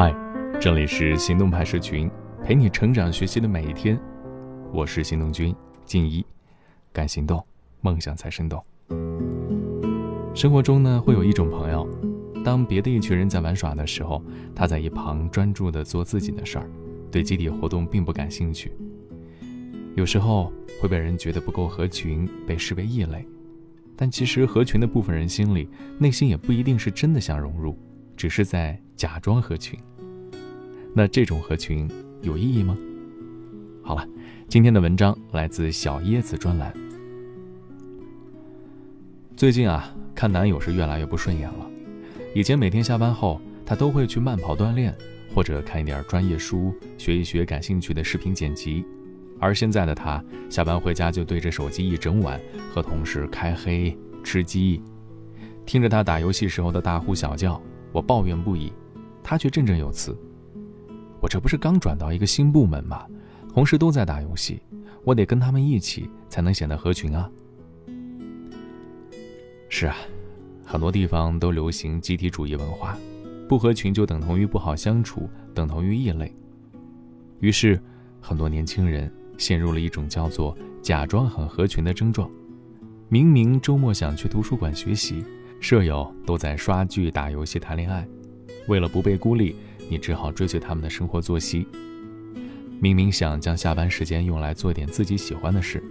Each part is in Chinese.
嗨，这里是行动派社群，陪你成长学习的每一天。我是行动君静怡，敢行动，梦想才生动。生活中呢，会有一种朋友，当别的一群人在玩耍的时候，他在一旁专注的做自己的事儿，对集体活动并不感兴趣。有时候会被人觉得不够合群，被视为异类。但其实合群的部分人心里，内心也不一定是真的想融入，只是在假装合群。那这种合群有意义吗？好了，今天的文章来自小椰子专栏。最近啊，看男友是越来越不顺眼了。以前每天下班后，他都会去慢跑锻炼，或者看一点专业书，学一学感兴趣的视频剪辑。而现在的他，下班回家就对着手机一整晚，和同事开黑吃鸡，听着他打游戏时候的大呼小叫，我抱怨不已。他却振振有词：“我这不是刚转到一个新部门吗？同事都在打游戏，我得跟他们一起才能显得合群啊。”是啊，很多地方都流行集体主义文化，不合群就等同于不好相处，等同于异类。于是，很多年轻人陷入了一种叫做“假装很合群”的症状。明明周末想去图书馆学习，舍友都在刷剧、打游戏、谈恋爱。为了不被孤立，你只好追随他们的生活作息。明明想将下班时间用来做点自己喜欢的事，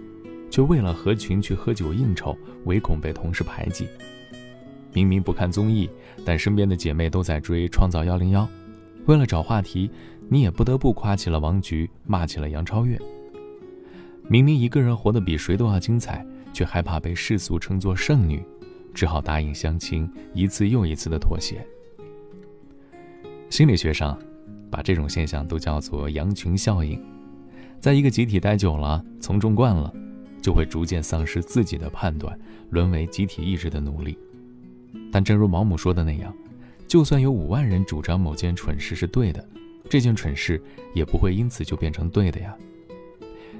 却为了合群去喝酒应酬，唯恐被同事排挤。明明不看综艺，但身边的姐妹都在追《创造幺零幺》，为了找话题，你也不得不夸起了王菊，骂起了杨超越。明明一个人活得比谁都要精彩，却害怕被世俗称作剩女，只好答应相亲，一次又一次的妥协。心理学上，把这种现象都叫做羊群效应。在一个集体待久了，从众惯了，就会逐渐丧失自己的判断，沦为集体意志的奴隶。但正如毛姆说的那样，就算有五万人主张某件蠢事是对的，这件蠢事也不会因此就变成对的呀。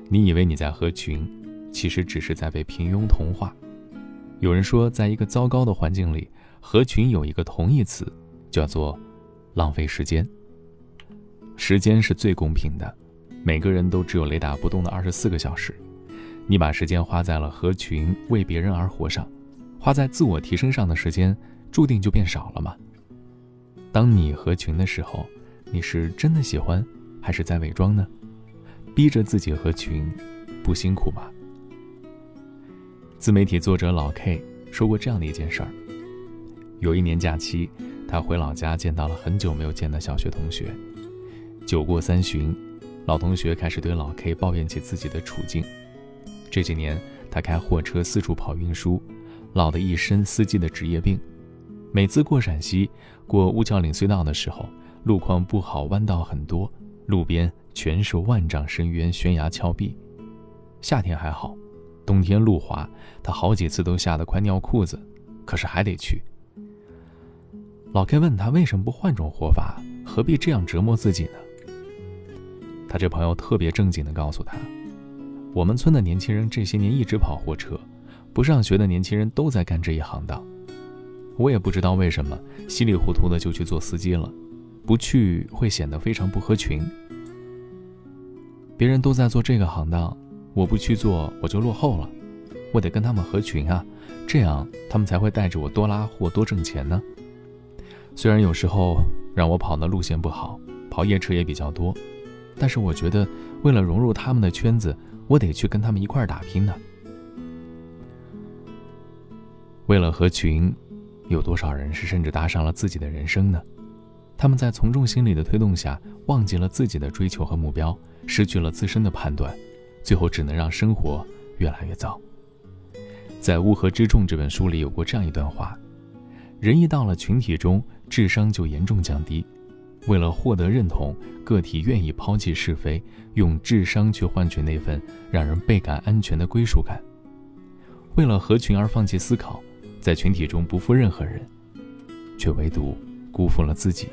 你以为你在合群，其实只是在被平庸同化。有人说，在一个糟糕的环境里，合群有一个同义词，叫做。浪费时间。时间是最公平的，每个人都只有雷打不动的二十四个小时。你把时间花在了合群、为别人而活上，花在自我提升上的时间，注定就变少了吗？当你合群的时候，你是真的喜欢，还是在伪装呢？逼着自己合群，不辛苦吗？自媒体作者老 K 说过这样的一件事儿：有一年假期。他回老家见到了很久没有见的小学同学，酒过三巡，老同学开始对老 K 抱怨起自己的处境。这几年他开货车四处跑运输，落得一身司机的职业病。每次过陕西、过乌桥岭隧道的时候，路况不好，弯道很多，路边全是万丈深渊、悬崖峭壁。夏天还好，冬天路滑，他好几次都吓得快尿裤子，可是还得去。老 K 问他为什么不换种活法，何必这样折磨自己呢？他这朋友特别正经地告诉他：“我们村的年轻人这些年一直跑货车，不上学的年轻人都在干这一行当。我也不知道为什么稀里糊涂的就去做司机了，不去会显得非常不合群。别人都在做这个行当，我不去做我就落后了，我得跟他们合群啊，这样他们才会带着我多拉货多挣钱呢。”虽然有时候让我跑的路线不好，跑夜车也比较多，但是我觉得为了融入他们的圈子，我得去跟他们一块儿打拼呢。为了合群，有多少人是甚至搭上了自己的人生呢？他们在从众心理的推动下，忘记了自己的追求和目标，失去了自身的判断，最后只能让生活越来越糟。在《乌合之众》这本书里有过这样一段话：人一到了群体中。智商就严重降低。为了获得认同，个体愿意抛弃是非，用智商去换取那份让人倍感安全的归属感。为了合群而放弃思考，在群体中不负任何人，却唯独辜负了自己。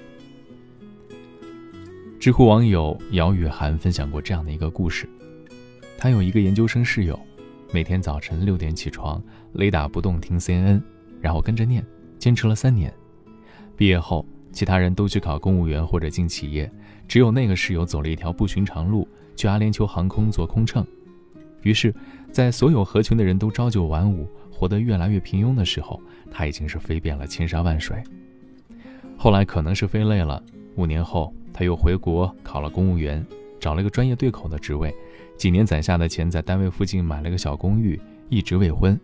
知乎网友姚雨涵分享过这样的一个故事：他有一个研究生室友，每天早晨六点起床，雷打不动听 CNN，然后跟着念，坚持了三年。毕业后，其他人都去考公务员或者进企业，只有那个室友走了一条不寻常路，去阿联酋航空做空乘。于是，在所有合群的人都朝九晚五，活得越来越平庸的时候，他已经是飞遍了千山万水。后来可能是飞累了，五年后他又回国考了公务员，找了个专业对口的职位，几年攒下的钱在单位附近买了个小公寓，一直未婚。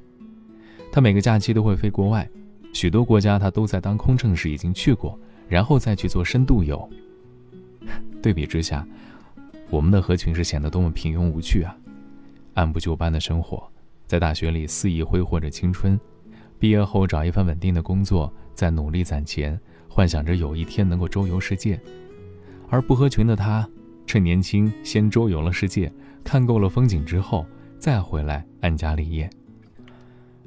他每个假期都会飞国外，许多国家他都在当空乘时已经去过，然后再去做深度游。对比之下，我们的合群是显得多么平庸无趣啊！按部就班的生活，在大学里肆意挥霍着青春，毕业后找一份稳定的工作，再努力攒钱。幻想着有一天能够周游世界，而不合群的他，趁年轻先周游了世界，看够了风景之后，再回来安家立业。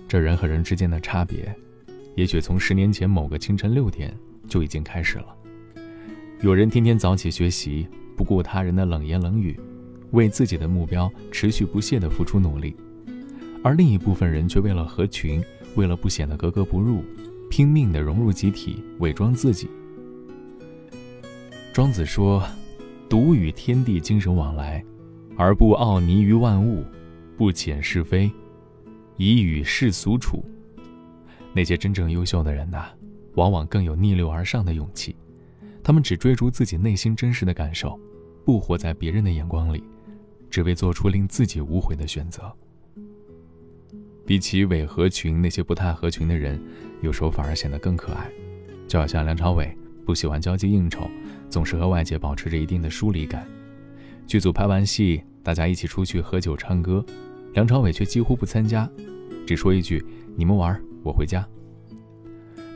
这人和人之间的差别，也许从十年前某个清晨六点就已经开始了。有人天天早起学习，不顾他人的冷言冷语，为自己的目标持续不懈地付出努力；而另一部分人却为了合群，为了不显得格格不入。拼命地融入集体，伪装自己。庄子说：“独与天地精神往来，而不傲泥于万物，不遣是非，以与世俗处。”那些真正优秀的人呐，往往更有逆流而上的勇气。他们只追逐自己内心真实的感受，不活在别人的眼光里，只为做出令自己无悔的选择。比起伪合群，那些不太合群的人，有时候反而显得更可爱。就好像梁朝伟不喜欢交际应酬，总是和外界保持着一定的疏离感。剧组拍完戏，大家一起出去喝酒唱歌，梁朝伟却几乎不参加，只说一句：“你们玩，我回家。”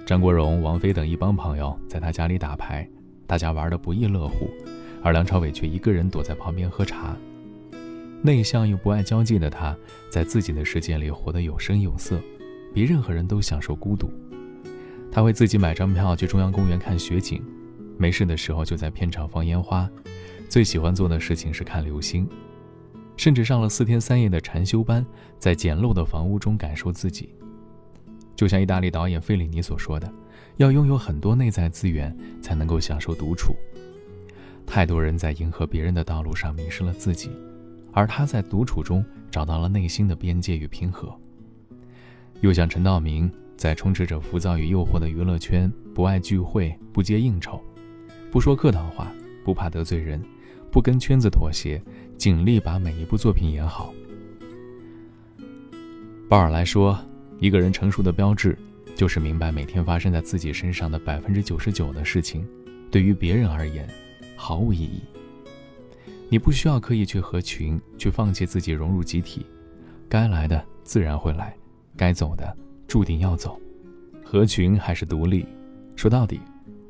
张国荣、王菲等一帮朋友在他家里打牌，大家玩得不亦乐乎，而梁朝伟却一个人躲在旁边喝茶。内向又不爱交际的他，在自己的世界里活得有声有色，比任何人都享受孤独。他会自己买张票去中央公园看雪景，没事的时候就在片场放烟花。最喜欢做的事情是看流星，甚至上了四天三夜的禅修班，在简陋的房屋中感受自己。就像意大利导演费里尼所说的：“要拥有很多内在资源，才能够享受独处。”太多人在迎合别人的道路上迷失了自己。而他在独处中找到了内心的边界与平和。又像陈道明，在充斥着浮躁与诱惑的娱乐圈，不爱聚会，不接应酬，不说客套话，不怕得罪人，不跟圈子妥协，尽力把每一部作品演好。鲍尔来说，一个人成熟的标志，就是明白每天发生在自己身上的百分之九十九的事情，对于别人而言，毫无意义。你不需要刻意去合群，去放弃自己融入集体，该来的自然会来，该走的注定要走。合群还是独立，说到底，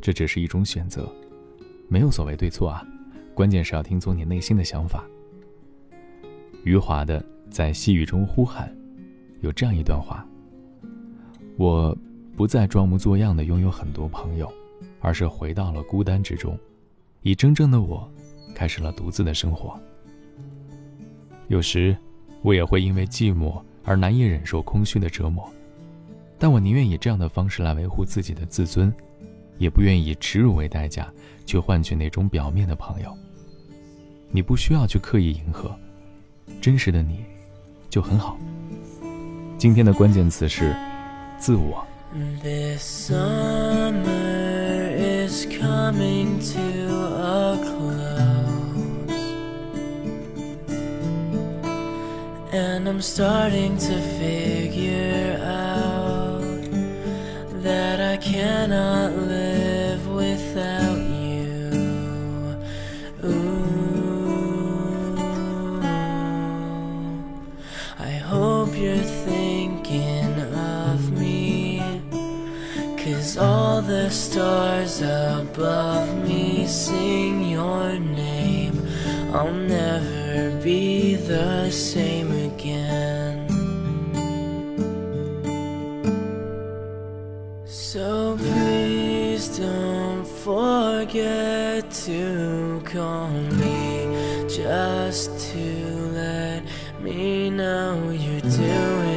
这只是一种选择，没有所谓对错啊，关键是要听从你内心的想法。余华的在细雨中呼喊，有这样一段话：我不再装模作样的拥有很多朋友，而是回到了孤单之中，以真正的我。开始了独自的生活。有时，我也会因为寂寞而难以忍受空虚的折磨，但我宁愿以这样的方式来维护自己的自尊，也不愿以耻辱为代价去换取那种表面的朋友。你不需要去刻意迎合，真实的你，就很好。今天的关键词是自我。And I'm starting to figure out that I cannot live thinking of me. Cause all the stars above me sing your name. I'll never be the same again. So please don't forget to call me just to me know you're doing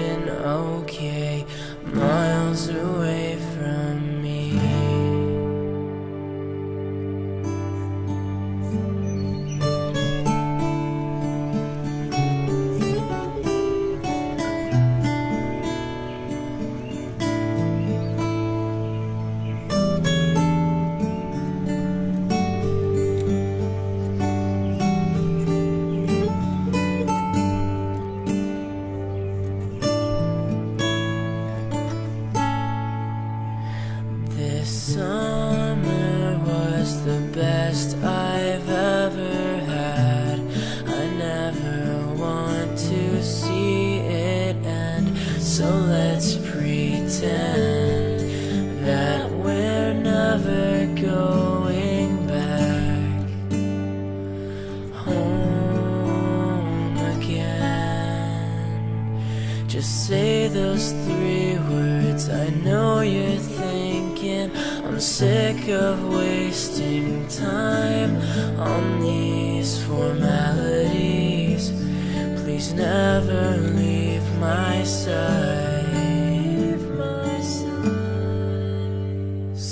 So let's pretend that we're never going back home again. Just say those three words. I know you're thinking I'm sick of wasting time on these formalities. Please never leave my side.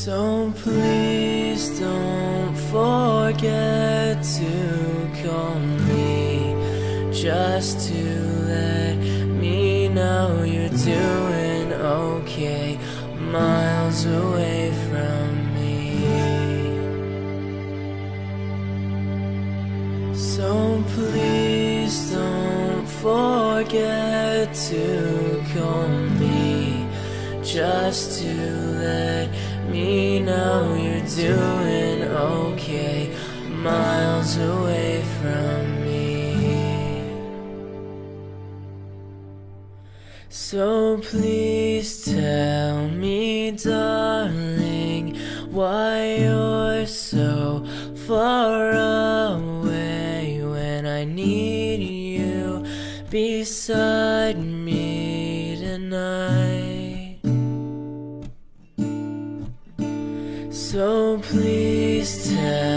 So please don't forget to call me just to let me know you're doing okay miles away from me. So please don't forget to call me just to let me know you're doing okay miles away from me. So please tell me, darling, why you're so far away beside me tonight. So please tell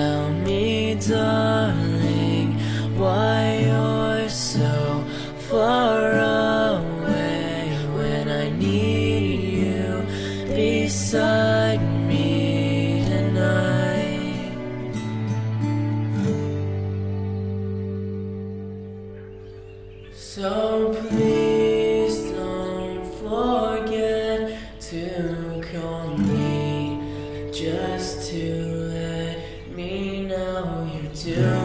to let me know you're doing